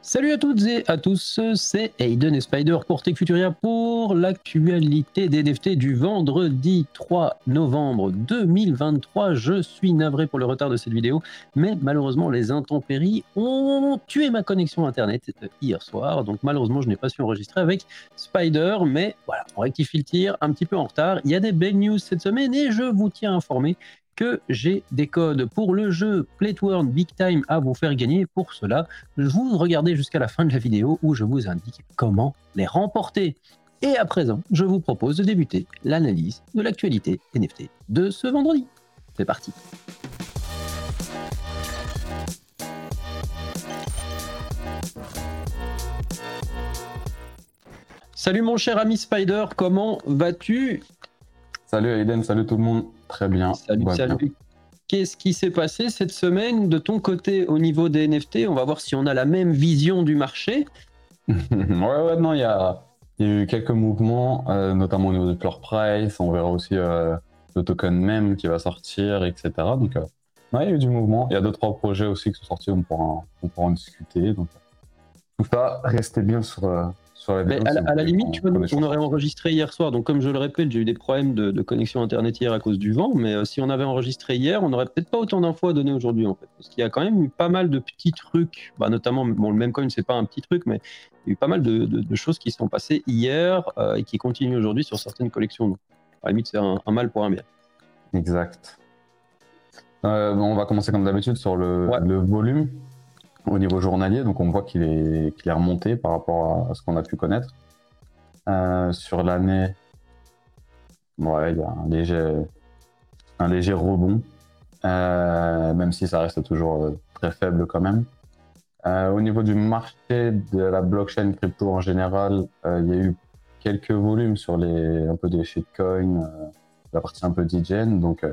Salut à toutes et à tous, c'est Aiden et Spider pour Tech Futuria pour l'actualité des NFT du vendredi 3 novembre 2023. Je suis navré pour le retard de cette vidéo, mais malheureusement les intempéries ont tué ma connexion internet hier soir, donc malheureusement je n'ai pas su enregistrer avec Spider, mais voilà, on rectifie le tir un petit peu en retard. Il y a des belles news cette semaine et je vous tiens informé que j'ai des codes pour le jeu Play Big Time à vous faire gagner. Pour cela, vous regardez jusqu'à la fin de la vidéo où je vous indique comment les remporter. Et à présent, je vous propose de débuter l'analyse de l'actualité NFT de ce vendredi. C'est parti. Salut mon cher ami Spider, comment vas-tu? Salut Aiden, salut tout le monde. Très bien. Salut, salut. Qu'est-ce qui s'est passé cette semaine de ton côté au niveau des NFT On va voir si on a la même vision du marché. ouais, ouais, non, il y a, eu quelques mouvements, euh, notamment au niveau de floor price. On verra aussi euh, le token même qui va sortir, etc. Donc, euh, il y a eu du mouvement. Il y a deux, trois projets aussi qui sont sortis, on pourra, on pourra en discuter. Donc, tout ça, restez bien sur, mais à, la, limite, on aurait enregistré hier soir. Donc, comme je le répète, j'ai eu des problèmes de, connexion internet hier à cause du vent. Mais euh, si on avait enregistré hier, on n'aurait peut-être pas autant d'infos à donner aujourd'hui, en fait. Parce qu'il y a quand même eu pas mal de petits trucs. Bah, notamment, bon, le même coin, c'est pas un petit truc, mais il y a eu pas mal de, choses qui sont passées hier euh, et qui continuent aujourd'hui sur certaines collections. Donc, à la limite, c'est un, mal pour un bien. Exact. Euh, on va commencer comme d'habitude sur le, le volume au niveau journalier, donc on voit qu'il est, est remonté par rapport à, ce qu'on a pu connaître. Euh, sur l'année, il y a un léger, rebond, euh, même si ça reste toujours euh, très faible quand même. au niveau du marché de la blockchain crypto en général, il y a eu quelques volumes sur les un peu des shitcoins, la partie un peu d'hygiène, donc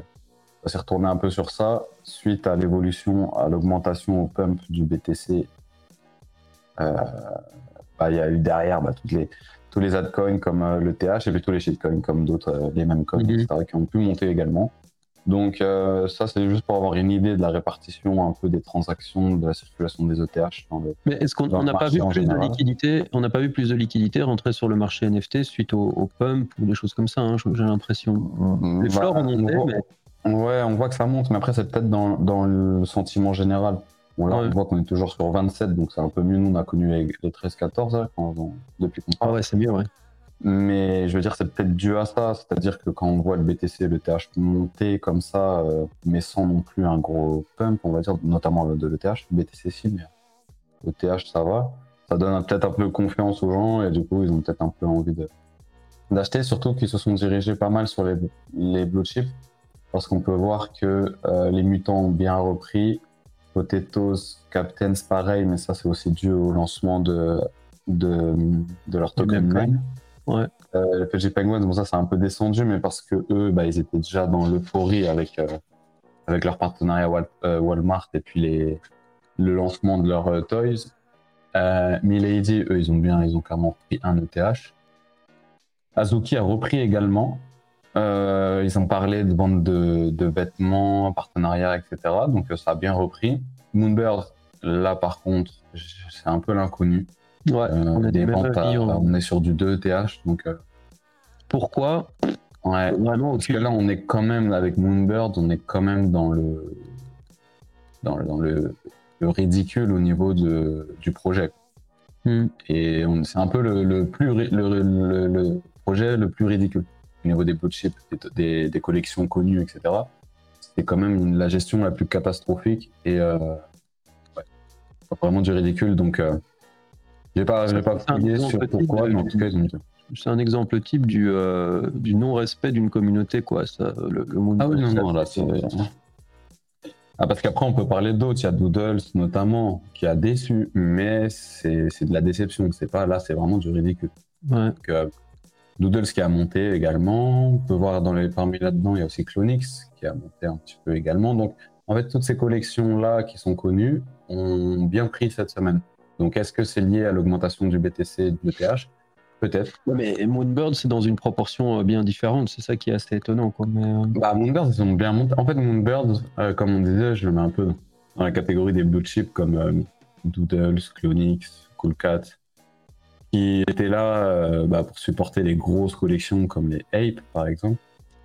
on s'est retourné un peu sur ça suite à l'évolution, à l'augmentation au pump du BTC. Euh, bah, il y a eu derrière bah, toutes les, tous les altcoins comme euh, le TH et puis tous les shitcoins comme d'autres, euh, les mêmes coins, mhm. etc., qui ont pu monter également. Donc ça, c'est juste pour avoir une idée de la répartition un peu des transactions, de la circulation des ETH dans le. Mais est-ce qu'on n'a pas vu plus de liquidité On n'a pas vu plus de liquidité rentrer sur le marché NFT suite au, pump ou des choses comme ça. Hein, j'ai l'impression. Mm, les fleurs ont monté, mais Ouais, on voit que ça monte, mais après, c'est peut-être dans, dans, le sentiment général. Bon, là, on voit qu'on est toujours sur 27, donc c'est un peu mieux. Nous, on a connu les, 13-14 depuis qu'on parle. Ah ouais, c'est mieux, ouais. Mais je veux dire, c'est peut-être dû à ça. C'est-à-dire que quand on voit le BTC et le TH monter comme ça, euh, mais sans non plus un gros pump, on va dire, notamment de l'ETH, le BTC si, mais le TH, ça va. Ça donne peut-être un peu confiance aux gens et du coup, ils ont peut-être un peu envie d'acheter, surtout qu'ils se sont dirigés pas mal sur les, les blue chips parce qu'on peut voir que euh, les mutants ont bien repris. Potatoes, Captains, pareil, mais ça c'est aussi dû au lancement de, de, de leur token même. Ouais. Euh, PG Penguins, bon ça c'est un peu descendu, mais parce que eux, bah, ils étaient déjà dans l'euphorie avec, euh, avec leur partenariat Walmart et puis les, le lancement de leurs toys. Milady, eux, ils ont bien, ils ont clairement pris un ETH. Azuki a repris également. Euh, ils ont parlé de vente de, vêtements, partenariats, etc. Donc euh, ça a bien repris. Moonbird, là par contre, c'est un peu l'inconnu. Ouais, euh, on, des ventes on est sur du 2 ETH. Donc, Pourquoi? Ouais, vraiment. Parce que là, on est quand même, avec Moonbird, on est quand même dans le, dans le, dans le, ridicule au niveau de, du projet. Hmm. Et c'est un peu le, plus, le projet le plus ridicule au niveau des blue chips, des, des, collections connues, etc. C'était quand même la gestion la plus catastrophique et euh, vraiment du ridicule. Donc, euh, je n'ai pas, pas fouillé sur pourquoi, mais en tout cas, c'est un exemple type du, euh, du non-respect d'une communauté, quoi. Ça, le, monde ah oui, non, non, là, c'est. Ah, parce qu'après, on peut parler d'autres. Il y a Doodles, notamment, qui a déçu, mais c'est de la déception. C'est pas là, c'est vraiment du ridicule. Ouais. Euh, Doodles qui a monté également. On peut voir dans les parmi là-dedans, il y a aussi Clonix qui a monté un petit peu également. Donc, en fait, toutes ces collections-là qui sont connues ont bien pris cette semaine. Donc, est-ce que c'est lié à l'augmentation du BTC et de l'ETH Peut-être. mais Moonbird, c'est dans une proportion euh, bien différente. C'est ça qui est assez étonnant. Quoi. Mais, euh, Bah, Moonbird, ils ont bien monté. En fait, Moonbird, euh, comme on disait, je le mets un peu dans la catégorie des blue chips comme Doodles, Clonix, Coolcat, qui étaient là bah, pour supporter les grosses collections comme les Ape par exemple.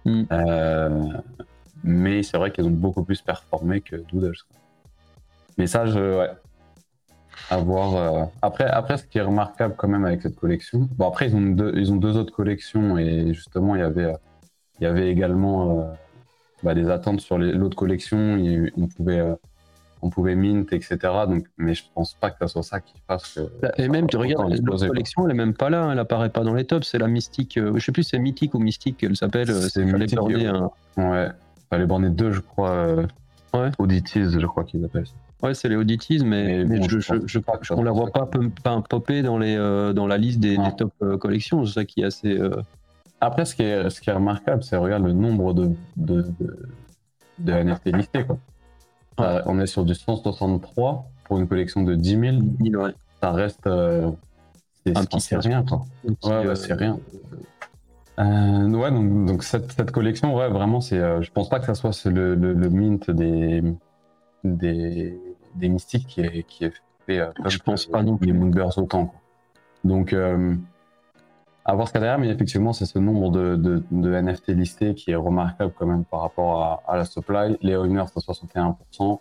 Mm. mais c'est vrai qu'elles ont beaucoup plus performé que Doodles. Mais ça, je, ouais, voir. Après, après, ce qui est remarquable quand même avec cette collection, bon après ils ont deux, ils ont deux autres collections et justement il y avait, il y avait également bah, des attentes sur l'autre collection. on pouvait, on pouvait mint, etc. Donc, mais je pense pas que ça soit ça qui fasse. Bah, et même, tu regardes, l'autre collection, elle est même pas là, elle apparaît pas dans les tops. C'est la mystique, euh, je sais plus, c'est mythique ou mystique qu'elle s'appelle. Euh, c'est mythique. Borner, un... Ouais, fallait borner deux, je crois. Euh, ouais. Audities, je crois qu'ils appellent ça. Ouais, c'est les Audities, mais, mais, je, je, je, on la voit pas, popper dans, les, dans la liste des, des top collections. C'est ça qui est assez. Après, ce qui est, ce qui est remarquable, c'est regarde le nombre de, de, de, NFT listés. Quoi. Euh, on est sur du 163 pour une collection de 10 000. Ça reste. Euh, c'est rien. Quoi. ouais, c'est rien. Euh, ouais, donc, donc cette, cette, collection, ouais, vraiment, c'est. je pense pas que ça soit le, le, le mint des, des, des mystiques qui est, qui est fait. je pense pas non plus. Les Moonbirds autant. Quoi. Donc à voir ce qu'il y a derrière, mais effectivement, c'est ce nombre de, de, NFT listés qui est remarquable quand même par rapport à, la supply. Les owners, c'est 61%.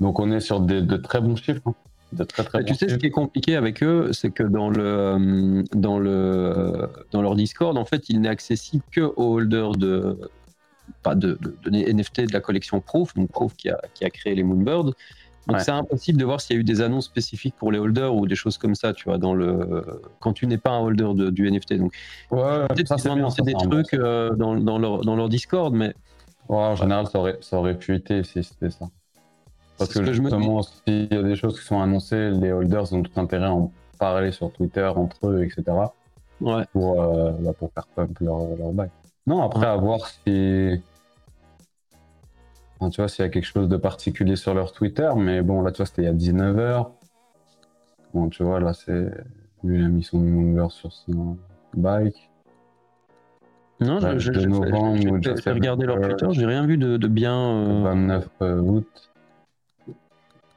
Donc on est sur de très bons chiffres. Hein. De très, très tu sais, ce qui est compliqué avec eux, c'est que dans, le, euh, dans, le, dans leur Discord, en fait, il n'est accessible que aux holders de, pas de, de, NFT de la collection Proof, donc Proof qui a, qui a créé les Moonbirds. Donc c'est impossible de voir s'il y a eu des annonces spécifiques pour les holders ou des choses comme ça, tu vois, dans le quand tu n'es pas un holder de, du NFT. Donc ouais, peut-être qu'ils ont annoncé des trucs euh, dans, dans, leur, dans leur Discord, mais ouais, en général ça aurait, ça aurait pu être si c'était ça. Parce que, justement, s'il y a des choses qui sont annoncées, les holders ont tout intérêt à en parler sur Twitter entre eux, etc. Ouais. Pour, euh, bah, pour faire pump leur, leur bail. Non, après, à voir si tu vois, s'il y a quelque chose de particulier sur leur Twitter, mais bon, là, tu vois, c'était il y a 19h. Bon, tu vois, là, c'est. Lui, il a mis son number sur son bike. Non, je, je, j'ai regardé leur Twitter, j'ai rien vu de, bien. 29 euh, euh, août.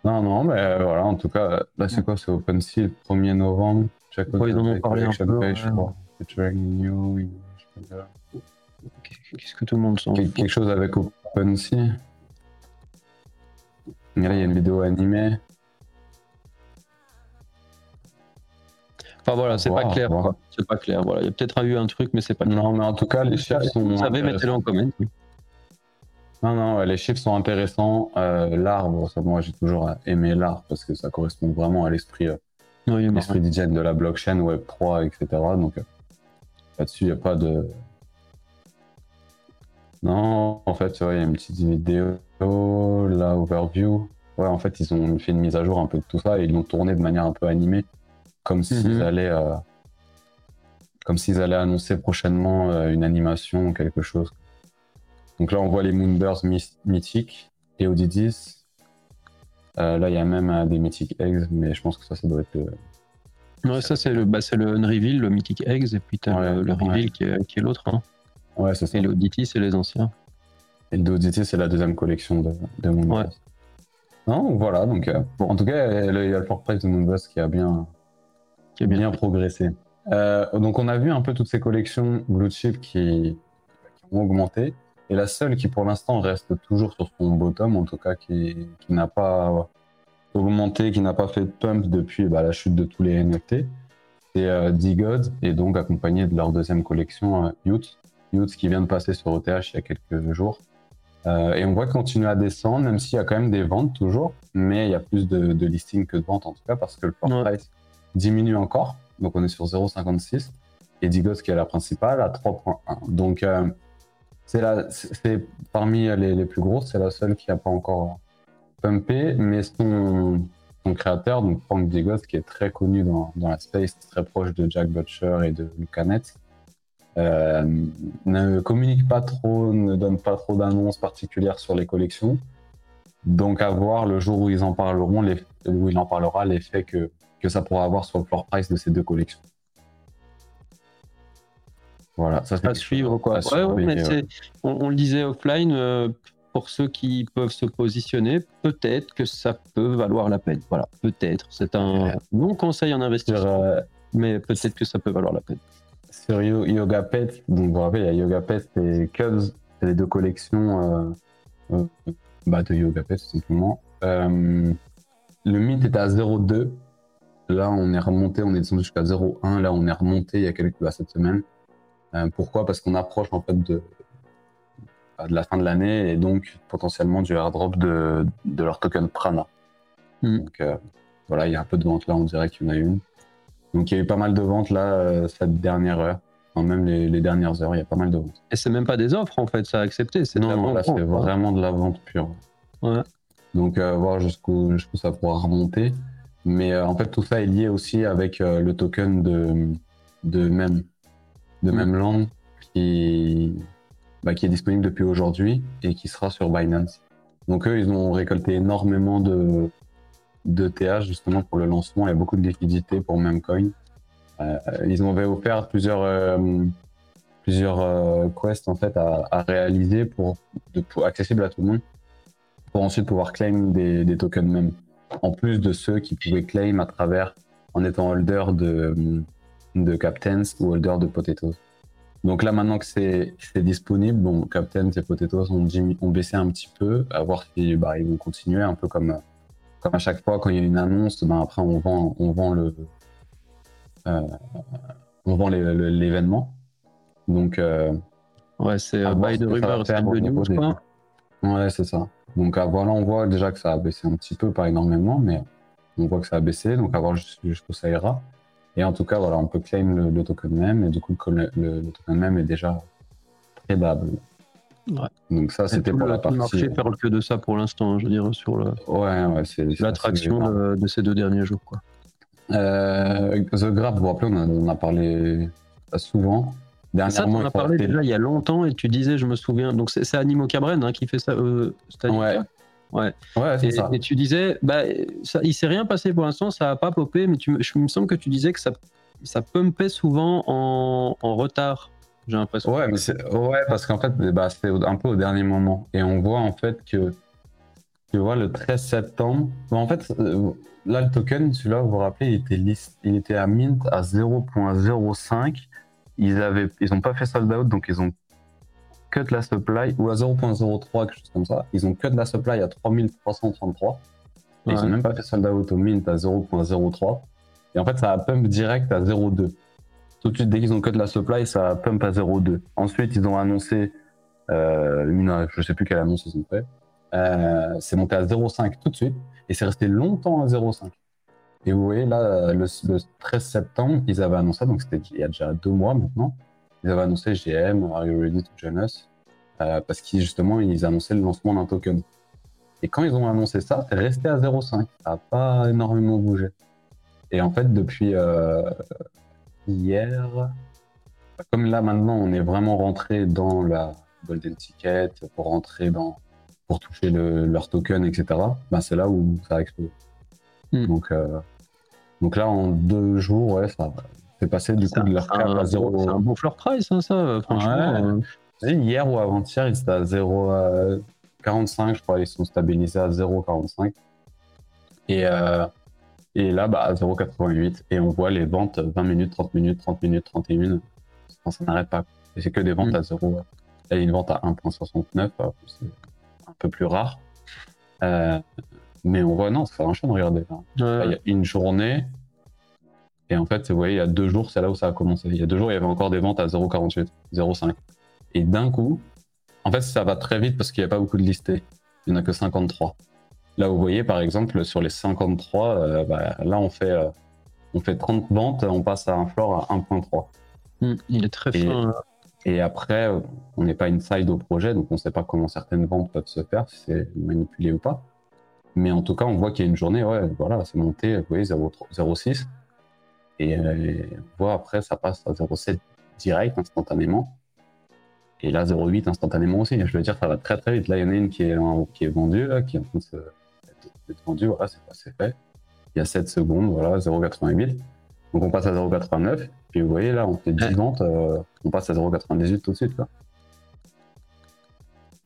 Non, non, mais euh, voilà, en tout cas, là, c'est quoi C'est OpenSea le 1er novembre. Check ils en ont parlé un peu. Page, Qu'est-ce que tout le monde sent Quelque chose avec OpenSea là, il y a une vidéo animée. Enfin voilà, c'est pas clair. C'est pas clair. Voilà, il y a peut-être eu un truc, mais c'est pas clair. Non, mais en tout cas, les chiffres sont. Vous savez, mettez-le en comment. Non, non, les chiffres sont intéressants. Euh, l'arbre, moi j'ai toujours aimé l'arbre parce que ça correspond vraiment à l'esprit euh, l'esprit de la blockchain, Web3, etc. Donc euh, là-dessus, il n'y a pas de. Non, en fait, il y a une petite vidéo la overview. Ouais, en fait, ils ont fait une mise à jour un peu de tout ça et ils l'ont tourné de manière un peu animée, comme s'ils mhm. allaient, euh, comme s'ils allaient annoncer prochainement euh, une animation ou quelque chose. Donc là, on voit les Moonbirds mythiques et Odidis. Euh, là, il y a même des Mythic Eggs, mais je pense que ça, ça doit être le. Ouais, ça, c'est le, bah, le Unreveal, le Mythic Eggs, et puis tu as le, Reveal qui est, qui est l'autre. Hein. Ouais, c'est ça. Et l'Odidis, c'est les anciens. Et le c'est la deuxième collection de, de Moonbus. Non, voilà, donc euh, en tout cas, il y a le Fort Price de Moonbus qui a bien, qui a bien, progressé. Euh, donc on a vu un peu toutes ces collections blue chip qui, qui, ont augmenté. Et la seule qui pour l'instant reste toujours sur son bottom, en tout cas qui, qui n'a pas augmenté, qui n'a pas fait de pump depuis bah, la chute de tous les NFT, c'est euh, D-God, et donc accompagné de leur deuxième collection, euh, Youth. Youth qui vient de passer sur ETH il y a quelques jours. Euh, et on voit qu'il continue à descendre, même s'il y a quand même des ventes toujours, mais il y a plus de, de listings que de ventes en tout cas, parce que le floor price diminue encore. Donc on est sur 0,56 et Digos qui est la principale à 3,1. Donc euh, c'est parmi les, les, plus grosses, c'est la seule qui n'a pas encore pumpé, mais son, son créateur, donc Frank Digos, qui est très connu dans, dans, la space, très proche de Jack Butcher et de Lucanet, euh, ne communique pas trop, ne donne pas trop d'annonces particulières sur les collections. Donc à voir le jour où ils en parleront, les, où il en parlera, l'effet que, que ça pourra avoir sur le floor price de ces deux collections. Voilà, ça c'est à suivre quoi. on, le disait offline, euh, pour ceux qui peuvent se positionner, peut-être que ça peut valoir la peine. Voilà, peut-être. C'est un bon conseil en investissement, euh, mais peut-être que ça peut valoir la peine. Sur Yoga Pet, donc vous vous rappelez, il y a Yoga Pet et Cubs, c'est les deux collections euh, euh, bah, de Yoga Pet, tout simplement. le mint était à 0,2. Là, on est remonté, on est descendu jusqu'à 0,1. Là, on est remonté il y a quelques bah, cette semaine. pourquoi? Parce qu'on approche en fait de, de la fin de l'année et donc potentiellement du airdrop de, de leur token Prana. Hmm. Donc euh, voilà, il y a un peu de vente là, on dirait qu'il y en a une. Donc il y a eu pas mal de ventes là euh, cette dernière heure. Enfin, même les, dernières heures, il y a pas mal de ventes. Et c'est même pas des offres en fait, ça a accepté. C'est non, non là c'est vraiment de la vente pure. Ouais. Donc euh, voir jusqu'où jusqu'où ça pourra remonter. Mais en fait tout ça est lié aussi avec le token de, de même de même land qui, bah, qui est disponible depuis aujourd'hui et qui sera sur Binance. Donc eux, ils ont récolté énormément de, de TH justement pour le lancement. A beaucoup de liquidités pour Memcoin. Euh, ils ont offert plusieurs, euh, plusieurs euh, quests en fait à, réaliser pour, de, pour, accessible à tout le monde pour ensuite pouvoir claim des, tokens même. En plus de ceux qui pouvaient claim à travers en étant holder de, de Captains ou holder de Potatoes. Donc là, maintenant que c'est disponible, bon, Captain et Potatoes ont, ont, baissé un petit peu, à voir si bah, ils vont continuer, un peu comme, comme à chaque fois quand il y a une annonce, ben après on vend, on vend le euh, on vend l'événement. Donc euh, ouais, c'est bail de rumeur, c'est de news, quoi. Ouais, c'est ça. Donc voilà, on voit déjà que ça a baissé un petit peu, pas énormément, mais on voit que ça a baissé, donc à voir jusqu'où ça ira. Et en tout cas, voilà, on peut claim le, token même, et du coup, le, le, token même est déjà tradable. Ouais. Donc ça, c'était pour la partie. Le marché parle que de ça pour l'instant, je veux dire, sur le... ouais, ouais, c'est l'attraction de, ces deux derniers jours. Quoi. Euh, The Grab, vous vous rappelez, on, a, parlé souvent. Dernièrement, ça, on a parlé déjà il y a longtemps et tu disais, je me souviens, donc c'est Animo Cabren hein, qui fait ça. Euh, ouais. Ouais. et, ça. et, tu disais, bah, ça, il s'est rien passé pour l'instant, ça n'a pas popé, mais tu, je, il me semble que tu disais que ça, ça pumpait souvent en, en retard. J'ai l'impression. Ouais, mais c'est, ouais, parce qu'en fait, bah, c'est un peu au dernier moment. Et on voit en fait que, tu vois, le 13 septembre, en fait, euh, là, le token, celui-là, vous vous rappelez, il était, list, il était à mint à 0.05. Ils n'ont ils pas fait sold out, donc ils ont cut la supply, ou à 0.03, quelque chose comme ça. Ils ont cut la supply à 3333. Et Ils n'ont même pas fait sold out au mint à 0.03. Et en fait, ça a pump direct à 0.2. Tout de suite, dès qu'ils ont cut la supply, ça pump à 0.2. Ensuite, ils ont annoncé euh, une, je sais plus quelle annonce ils ont fait. Euh, c'est monté à 0.5 tout de suite. Et c'est resté longtemps à 0.5. Et vous voyez, là, le, 13 septembre, ils avaient annoncé, donc c'était il y a déjà deux mois maintenant, ils avaient annoncé GM, Are You Ready to Join euh, Parce qu'ils justement, ils annonçaient le lancement d'un token. Et quand ils ont annoncé ça, c'est resté à 0,5. Ça n'a pas énormément bougé. Et en fait, depuis euh, hier, comme là maintenant, on est vraiment rentré dans la Golden Ticket pour rentrer dans, pour toucher leur token, etc. Ben c'est là où ça a explosé. Hmm. Donc, euh, donc là, en deux jours, ouais, ça, c'est passé du coup de leur cap à 0. C'est un bon floor price, hein, ça, franchement. Euh. Hier ou avant-hier, ils étaient à 0,45, je crois, ils sont stabilisés à 0,45. Et, euh, et là, bah, à 0,88. Et on voit les ventes 20 minutes, 30 minutes, 30 minutes, 31 minutes. Ça n'arrête pas. Et c'est que des ventes mm. à 0. Il y a une vente à 1,69, c'est un peu plus rare. Euh, mais on voit, non, ça enchaîne, regardez. Il y a une journée, et en fait, vous voyez, il y a deux jours, c'est là où ça a commencé. Il y a deux jours, il y avait encore des ventes à 0,48, 0,5. Et d'un coup, en fait, ça va très vite parce qu'il n'y a pas beaucoup de listés. Il n'y en a que 53. Là, vous voyez, par exemple, sur les 53, euh, bah, là, on fait, euh, on fait 30 ventes, on passe à un floor à 1,3. Hmm, il est très fin. Hein. Et après, on n'est pas inside au projet, donc on ne sait pas comment certaines ventes peuvent se faire, si c'est manipulé ou pas. Mais en tout cas, on voit qu'il y a une journée, ouais, voilà, c'est monté, vous voyez, 0,6. Et euh, on voit après, ça passe à 0,7 direct instantanément. Et là, 0,8 instantanément aussi. Je veux dire, ça va très très vite. Là, il y en a une qui est, qui est vendue, là, qui est en train vendue. Voilà, c'est fait. Il y a 7 secondes, voilà, 0,88. Donc on passe à 0,89. Puis vous voyez, là, on fait 10 ventes, euh, on passe à 0,98 tout de suite. Quoi.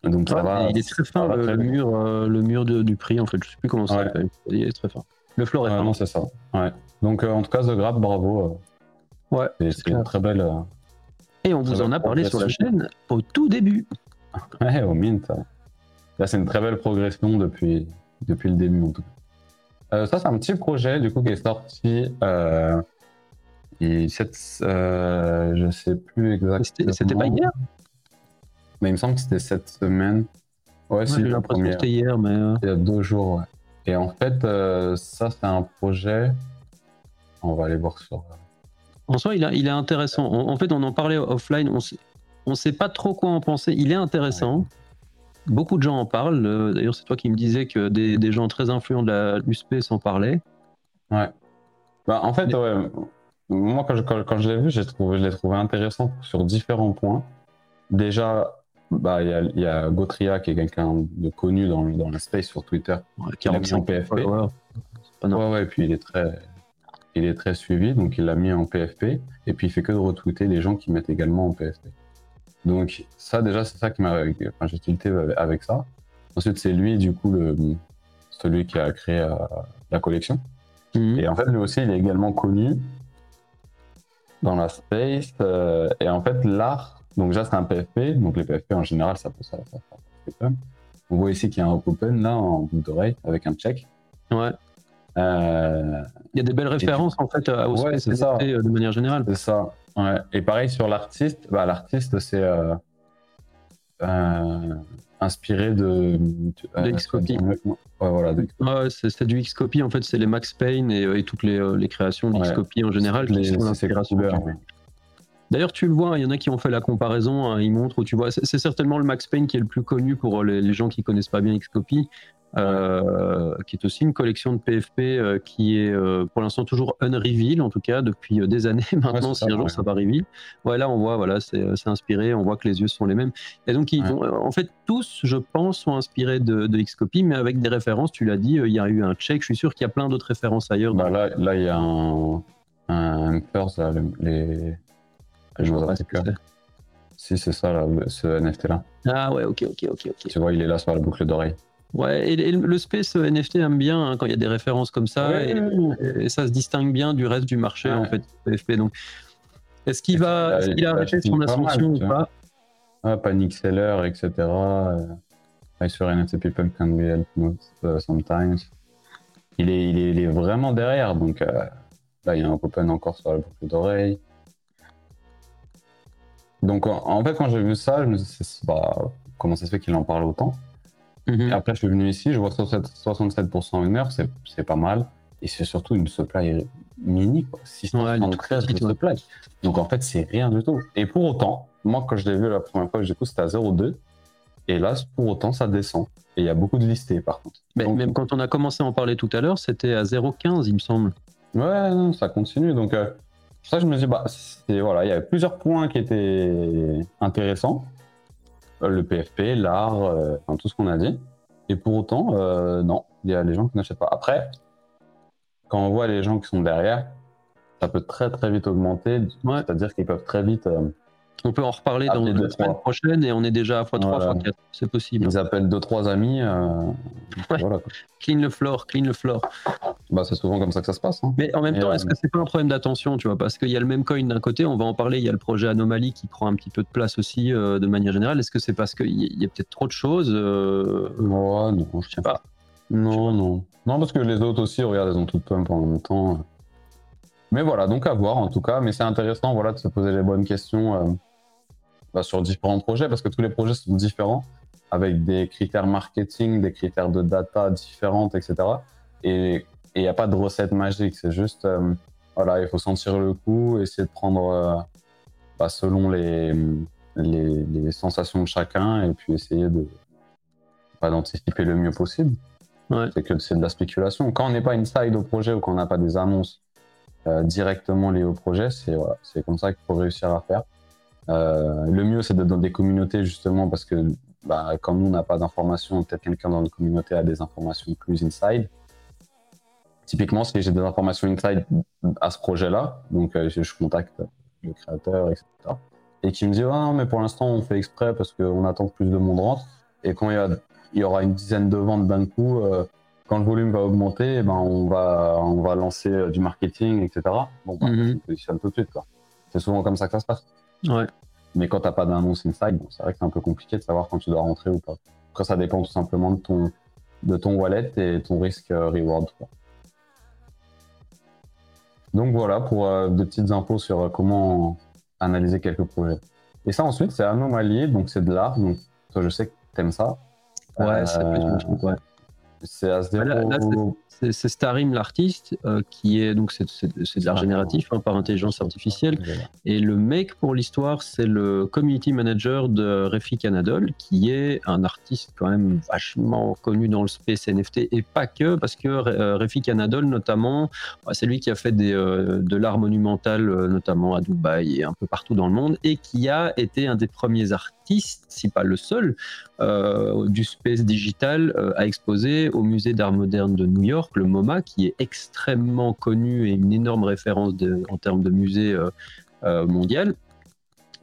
Donc ça va. Il est très fin le, mur, euh, le mur du prix en fait. Je sais plus comment ça s'appelle. Il est très fin. Le floor est fin. Non, c'est ça. Ouais. Donc en tout cas, The Grab, bravo. Ouais. C'est une très belle. Et on vous en a parlé sur la chaîne au tout début. Ouais, au mint. Là, c'est une très belle progression depuis, depuis le début en tout cas. Euh, ça, c'est un petit projet du coup qui est sorti. Euh, et cette, euh, je sais plus exactement. C'était pas hier? Mais il me semble que c'était cette semaine. Ouais, c'est l'impression que c'était hier, mais. Euh. Il y a deux jours, ouais. Et en fait, ça, c'est un projet. On va aller voir sur. En soi, il, il est intéressant. En, fait, on en parlait offline. On ne sait pas trop quoi en penser. Il est intéressant. Beaucoup de gens en parlent. Euh, d'ailleurs, c'est toi qui me disais que des, gens très influents de l'USP s'en parlaient. Ouais. Bah, en fait, moi, quand je, quand, je l'ai vu, je l'ai trouvé intéressant sur différents points. Déjà, bah, il y, y, a Gotria qui est quelqu'un de connu dans, dans space sur Twitter, qui l'a mis en PFP. Ouais, ouais, et puis il est très, il est très suivi, donc il l'a mis en PFP, et puis il fait que de retweeter les gens qui mettent également en PFP. Donc ça déjà c'est ça qui m'a, enfin, j'ai tilté avec ça. Ensuite c'est lui du coup le, celui qui a créé euh, la collection. Mhm. Et en fait lui aussi il est également connu dans la space. Euh, et en fait l'art, donc déjà c'est un PFP, donc les PFP en général ça peut ça. ça, ça On voit ici qu'il y a un open là en bout d'oreille avec un check. Ouais. Euh, il y a des belles références en fait à ouais, c'est ça. Euh, de manière générale. C'est ça. Ouais. Et pareil sur l'artiste, bah, l'artiste c'est euh, inspiré de, de Xcopy. Ouais, voilà, c'est, du Xcopy en fait, c'est les Max Payne et, toutes les, les créations d'Xcopy en général qui sont l'inspiration. D'ailleurs, tu le vois, il y en a qui ont fait la comparaison. Hein, ils montrent où tu vois, c'est, certainement le Max Payne qui est le plus connu pour les, les gens qui connaissent pas bien Xcopy. Euh, qui est aussi une collection de PFP euh, qui est euh, pour l'instant toujours unreveal, en tout cas depuis des années maintenant. si un jour ça va reveal, ouais, là on voit, voilà, c'est inspiré, on voit que les yeux sont les mêmes. Et donc, ils vont, en fait, tous, je pense, sont inspirés de, de Xcopy, mais avec des références. Tu l'as dit, il y a eu un check. Je suis sûr qu'il y a plein d'autres références ailleurs. Bah là, là, il y a un, un first, là, les. Je vois pas, si, c'est ça, là, ce NFT là. Ah ouais, ok, ok, ok. ok. Tu vois, il est là sur la boucle d'oreille. Ouais, et, le space NFT aime bien hein, quand il y a des références comme ça, et, ça se distingue bien du reste du marché en fait, PFP. Donc, est-ce qu'il va, est il a arrêté son ascension ou pas ah, Panic Seller, etc. I sur NFT people can be helped uh, sometimes. Il est, il, est, vraiment derrière, donc euh, là il y a un open encore sur la boucle d'oreille. Donc en, fait, quand j'ai vu ça, je me suis dit, bah, comment ça se fait qu'il en parle autant? Mhm. après, je suis venu ici, je vois 67% une heure, c'est pas mal. Et c'est surtout une supply mini, 673 de supply. Donc en fait, c'est rien du tout. Et pour autant, moi, quand je l'ai vu la première fois, coup, c'était à 0,2. Et là, pour autant, ça descend. Et il y a beaucoup de listés, par contre. Mais même quand on a commencé à en parler tout à l'heure, c'était à 0,15, il me semble. Ouais, non, ça continue. Donc, euh, ça, je me dis, bah, voilà, il y avait plusieurs points qui étaient intéressants. Euh, le PFP, l'art, euh, enfin, tout ce qu'on a dit. Et pour autant, euh, non, il y a les gens qui n'achètent pas. Après, quand on voit les gens qui sont derrière, ça peut très très vite augmenter. C'est-à-dire qu'ils peuvent très vite on peut en reparler dans la semaine prochaine et on est déjà à x3, x4. C'est possible. Ils appellent 2-3 amis. Euh, clean le floor, clean le floor. Bah, c'est souvent comme ça que ça se passe. Hein. Mais en même temps, est-ce que c'est pas un problème d'attention, tu vois? Parce qu'il y a le même coin d'un côté, on va en parler, il y a le projet Anomaly qui prend un petit peu de place aussi euh, de manière générale. Est-ce que c'est parce qu'il y a, peut-être trop de choses euh... non, je sais pas. Non, non. Non, parce que les autres aussi, regarde, elles ont toutes pump en même temps. Mais voilà, donc à voir en tout cas. Mais c'est intéressant voilà, de se poser les bonnes questions. Euh, bah, sur différents projets parce que tous les projets sont différents avec des critères marketing, des critères de data différentes, etc. Et il n'y a pas de recette magique, c'est juste, euh, voilà, il faut sentir le coup, essayer de prendre euh, bah, selon les, les, sensations de chacun et puis essayer de pas d'anticiper le mieux possible. C'est que c'est de la spéculation. Quand on n'est pas inside au projet ou quand on n'a pas des annonces euh, directement liées au projet, c'est voilà, comme ça qu'il faut réussir à faire. Le mieux, c'est d'être dans des communautés justement parce que bah, quand nous, on n'a pas d'informations, peut-être quelqu'un dans une communauté a des informations plus inside. Typiquement, si j'ai des informations inside à ce projet-là, donc euh, je, contacte le créateur, etc. Et qui me dit ah, non, mais pour l'instant, on fait exprès parce qu'on attend que plus de monde rentre. et quand il y, aura une dizaine de ventes d'un coup, quand le volume va augmenter, eh ben, on, va, on va lancer du marketing, etc. Bon, bah, mhm. on positionne tout de suite. C'est souvent comme ça que ça se passe. Ouais. Mais quand tu n'as pas d'annonce inside, bon, c'est vrai que c'est un peu compliqué de savoir quand tu dois rentrer ou pas. Après, ça dépend tout simplement de ton, de ton wallet et ton risque reward. Donc voilà pour euh, de petites infos sur euh, comment analyser quelques projets. Et ça ensuite, c'est anomalié, donc c'est de l'art. Donc toi, je sais que tu aimes ça. Ouais, ça être truc, ouais. C'est à c'est Starim l'artiste euh, qui est donc c'est de l'art génératif hein, par intelligence artificielle. Et le mec pour l'histoire c'est le community manager de Refi Canadol qui est un artiste quand même vachement connu dans le space NFT et pas que parce que euh, Refi Canadol notamment bah, c'est lui qui a fait des, euh, de l'art monumental notamment à Dubaï et un peu partout dans le monde et qui a été un des premiers artistes si pas le seul du space digital à exposer au musée d'art moderne de New York le MoMA, qui est extrêmement connu et une énorme référence en termes de musée euh, euh, mondial.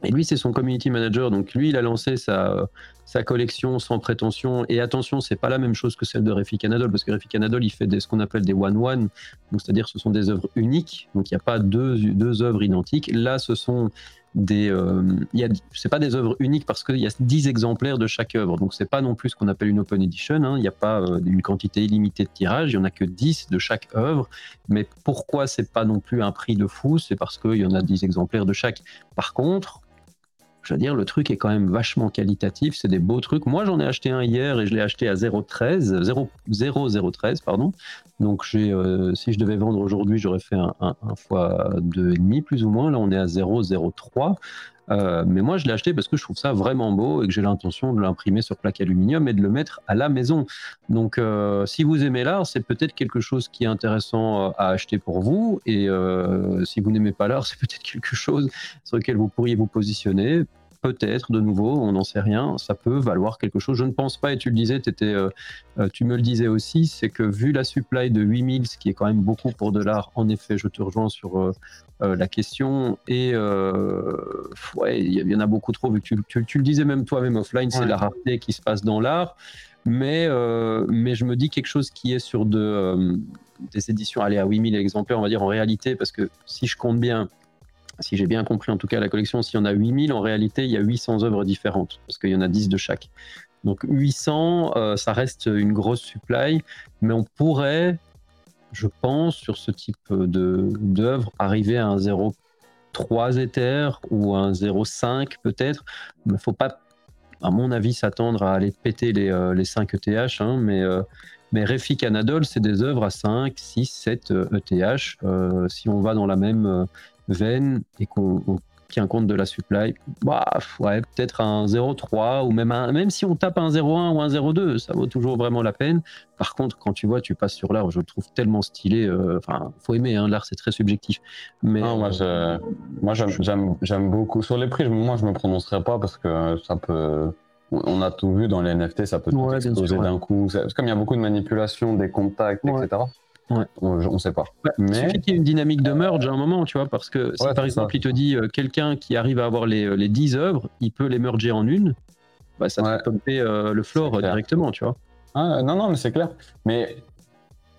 Et lui, c'est son community manager. Donc lui, il a lancé sa, sa collection sans prétention. Et attention, c'est pas la même chose que celle de Refi Canadol, parce que Refi Canadol, il fait ce qu'on appelle des one-one. C'est-à-dire, ce sont des œuvres uniques. Donc il n'y a pas deux, œuvres identiques. Là, ce sont des. Euh, c'est pas des œuvres uniques parce qu'il y a 10 exemplaires de chaque œuvre. Donc, c'est pas non plus ce qu'on appelle une open edition. Hein. Il n'y a pas euh, une quantité illimitée de tirages. Il y en a que 10 de chaque œuvre. Mais pourquoi c'est pas non plus un prix de fou? C'est parce qu'il y en a 10 exemplaires de chaque. Par contre, je veux dire, le truc est quand même vachement qualitatif, c'est des beaux trucs. Moi, j'en ai acheté un hier et je l'ai acheté à 0,13, 0,013, pardon. Donc, j'ai, euh, si je devais vendre aujourd'hui, j'aurais fait un, un, un fois 2,5 plus ou moins. Là, on est à 0,03. Euh, mais moi, je l'ai acheté parce que je trouve ça vraiment beau et que j'ai l'intention de l'imprimer sur plaque aluminium et de le mettre à la maison. Donc, euh, si vous aimez l'art, c'est peut-être quelque chose qui est intéressant à acheter pour vous. Et si vous n'aimez pas l'art, c'est peut-être quelque chose sur lequel vous pourriez vous positionner peut-être de nouveau, on n'en sait rien, ça peut valoir quelque chose. Je ne pense pas, et tu le disais, étais, euh, euh, tu me le disais aussi, c'est que vu la supply de 8000, ce qui est quand même beaucoup pour de l'art, en effet, je te rejoins sur euh, la question, et ouais, il y, en a beaucoup trop, vu que tu, le disais même toi-même offline, c'est la rareté qui se passe dans l'art. Mais, mais je me dis quelque chose qui est sur de, des éditions, allez, à 8000 exemplaires, on va dire en réalité, parce que si je compte bien, si j'ai bien compris en tout cas la collection, s'il y en a 8000, en réalité, il y a 800 œuvres différentes, parce qu'il y en a 10 de chaque. Donc 800, euh, ça reste une grosse supply, mais on pourrait, je pense, sur ce type d'œuvre, arriver à un 0,3 Ether ou un 0,5 peut-être. Il ne faut pas, à mon avis, s'attendre à aller péter les, euh, les 5 ETH, hein, mais... Euh, mais Refi Canadol, c'est des œuvres à 5, 6, 7 ETH. si on va dans la même veine et qu'on tient compte de la supply, bah, ouais, peut-être un 0,3 ou même, un, même si on tape un 0,1 ou un 0,2, ça vaut toujours vraiment la peine. Par contre, quand tu vois, tu passes sur l'art, je le trouve tellement stylé. Euh, enfin, faut aimer, hein, l'art c'est très subjectif. Mais moi, moi j'aime beaucoup. Sur les prix, moi je me prononcerai pas parce que ça peut. On a tout vu dans les NFT, ça peut tout exploser d'un coup. Comme il y a beaucoup de manipulation des contacts, etc. On ne sait pas. Bah, mais... Il suffit qu'il y ait une dynamique de merge à un moment, tu vois, parce que si par exemple il te dit euh, quelqu'un qui arrive à avoir les, les 10 œuvres, il peut les merger en une, bah, ça te peut euh, le floor directement, tu vois. Ah, non, non, mais c'est clair. Mais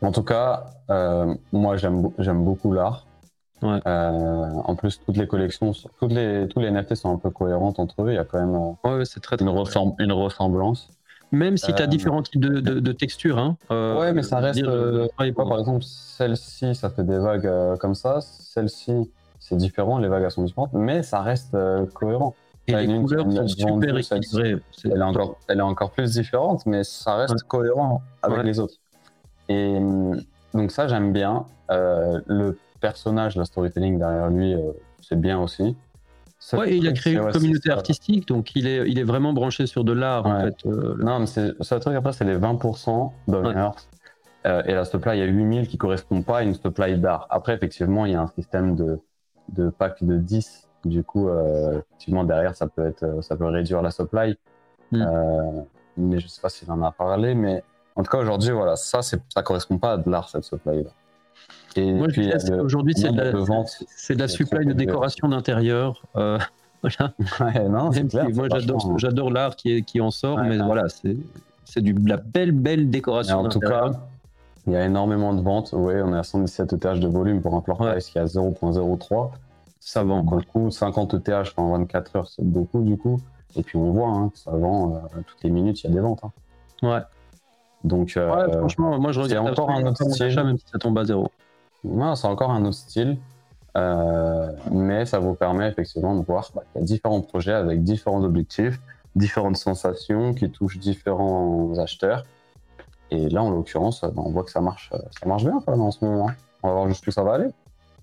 en tout cas, euh, moi j'aime beaucoup l'art. en plus, toutes les collections, toutes les, tous les NFT sont un peu cohérentes entre eux. Il y a quand même ouais, c'est très, une, une ressemblance. Même si tu as euh, différents types de, de, textures. Hein, euh, ouais, mais ça reste. Euh, par exemple, celle-ci, ça fait des vagues comme ça. Celle-ci, c'est différent, les vagues sont différentes, mais ça reste cohérent. Et les couleurs sont super équilibrées. Elle, est encore, elle est encore plus différente, mais ça reste cohérent avec les autres. Et donc ça, j'aime bien. le personnage, la storytelling derrière lui, c'est bien aussi. Ouais, il a créé une communauté artistique, donc il est, il est vraiment branché sur de l'art, en fait. Euh, non, mais ça truc après, c'est les 20% d'owners. Euh, et la supply, il y a 8000 qui correspond pas à une supply d'art. Après, effectivement, il y a un système de, de pack de 10. Du coup, euh, effectivement, derrière, ça peut, être, ça peut réduire la supply. Hmm. mais je sais pas s'il en a parlé, mais en tout cas, aujourd'hui, voilà, ça, ça correspond pas à de l'art, cette supply-là. Moi, aujourd'hui, c'est de, la, c'est de la supply de décoration d'intérieur. Euh, voilà. non, moi, j'adore, j'adore l'art qui, qui en sort, mais voilà, c'est, c'est du, de la belle, belle décoration. en tout cas, il y a énormément de ventes. Oui, on est à 117 ETH de volume pour un floor price qui a 0.03. Ça vend. Du coup, 50 ETH en 24 heures, c'est beaucoup du coup. Et puis on voit hein, que ça vend euh, toutes les minutes, il y a des ventes. Hein. Ouais. Donc, euh, franchement, moi je regarde encore un autre style. même si ça tombe à zéro. C'est encore un autre style. Euh, mais ça vous permet effectivement de voir bah, qu'il y a différents projets avec différents objectifs, différentes sensations qui touchent différents acheteurs. Et là, en l'occurrence, bah, on voit que ça marche, ça marche bien en ce moment. On va voir jusqu'où ça va aller.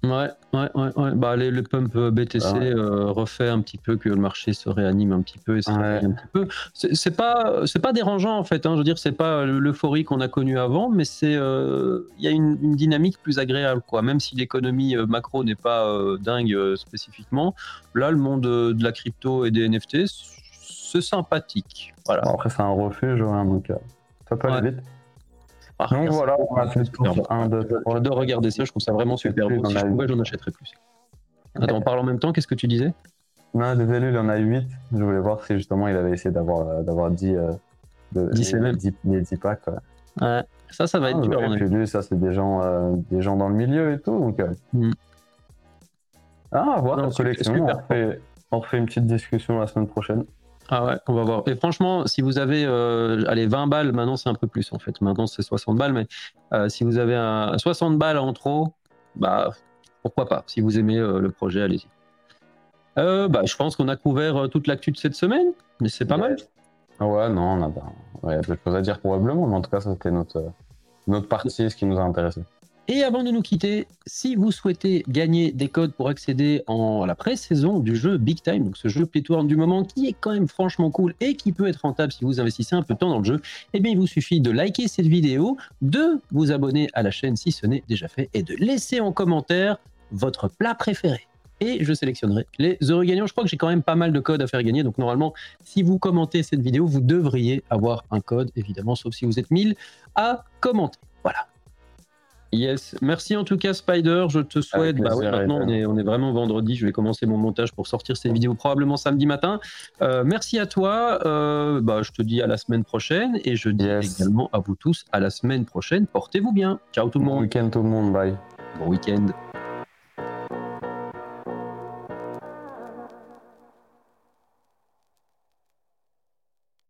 Ouais, ouais, ouais, ouais. Bah, les, le pump euh, BTC ah euh, refait un petit peu que le marché se réanime un petit peu et un petit peu. C'est pas, c'est pas dérangeant en fait. Hein. Je veux dire, c'est pas l'euphorie qu'on a connue avant, mais c'est, euh, il y a une, une, dynamique plus agréable, quoi. Même si l'économie macro n'est pas dingue spécifiquement, là, le monde de la crypto et des NFT, c'est sympathique. Voilà. après, c'est un refuge, hein, donc ça peut aller vite. Donc voilà, on a fait un, deux, J'adore regarder ça, je trouve ça vraiment super beau. Si je pouvais, j'en achèterais plus. Attends, on parle en même temps, qu'est-ce que tu disais? Non, désolé, il y en a 8. Je voulais voir si justement il avait essayé d'avoir, euh, d'avoir 10, euh, de, 10 les, 10, les 10 packs. Ouais, ça, ça va être ah, dur. Et puis lui, ça, c'est des gens, euh, des gens dans le milieu et tout. Donc, euh... mm. Ah, voir la collection. On refait, on refait une petite discussion la semaine prochaine. Ah ouais, on va voir. Et franchement, si vous avez euh, allez, 20 balles, maintenant c'est un peu plus en fait. Maintenant c'est 60 balles, mais euh, si vous avez un 60 balles en trop, bah pourquoi pas. Si vous aimez euh, le projet, allez-y. bah, je pense qu'on a couvert toute l'actu de cette semaine, mais c'est pas mal. Ouais, non, on a, ouais, y a d'autres choses à dire probablement, mais en tout cas, c'était notre, notre partie, ce qui nous a intéressé. Et avant de nous quitter, si vous souhaitez gagner des codes pour accéder à la pré-saison du jeu Big Time, donc ce jeu pléthore du moment qui est quand même franchement cool et qui peut être rentable si vous investissez un peu de temps dans le jeu, eh bien il vous suffit de liker cette vidéo, de vous abonner à la chaîne si ce n'est déjà fait et de laisser en commentaire votre plat préféré. Et je sélectionnerai les heureux gagnants. Je crois que j'ai quand même pas mal de codes à faire gagner. Donc normalement, si vous commentez cette vidéo, vous devriez avoir un code, évidemment, sauf si vous êtes 1000 à commenter. Voilà. Yes, merci en tout cas Spider. Je te souhaite. Bah maintenant on est, on est, vraiment vendredi. Je vais commencer mon montage pour sortir ces vidéos probablement samedi matin. Euh, merci à toi. Euh, bah, je te dis à la semaine prochaine et je dis également à vous tous à la semaine prochaine. Portez-vous bien. Ciao tout le monde. Bon week-end tout le monde. Bye. Bon week-end.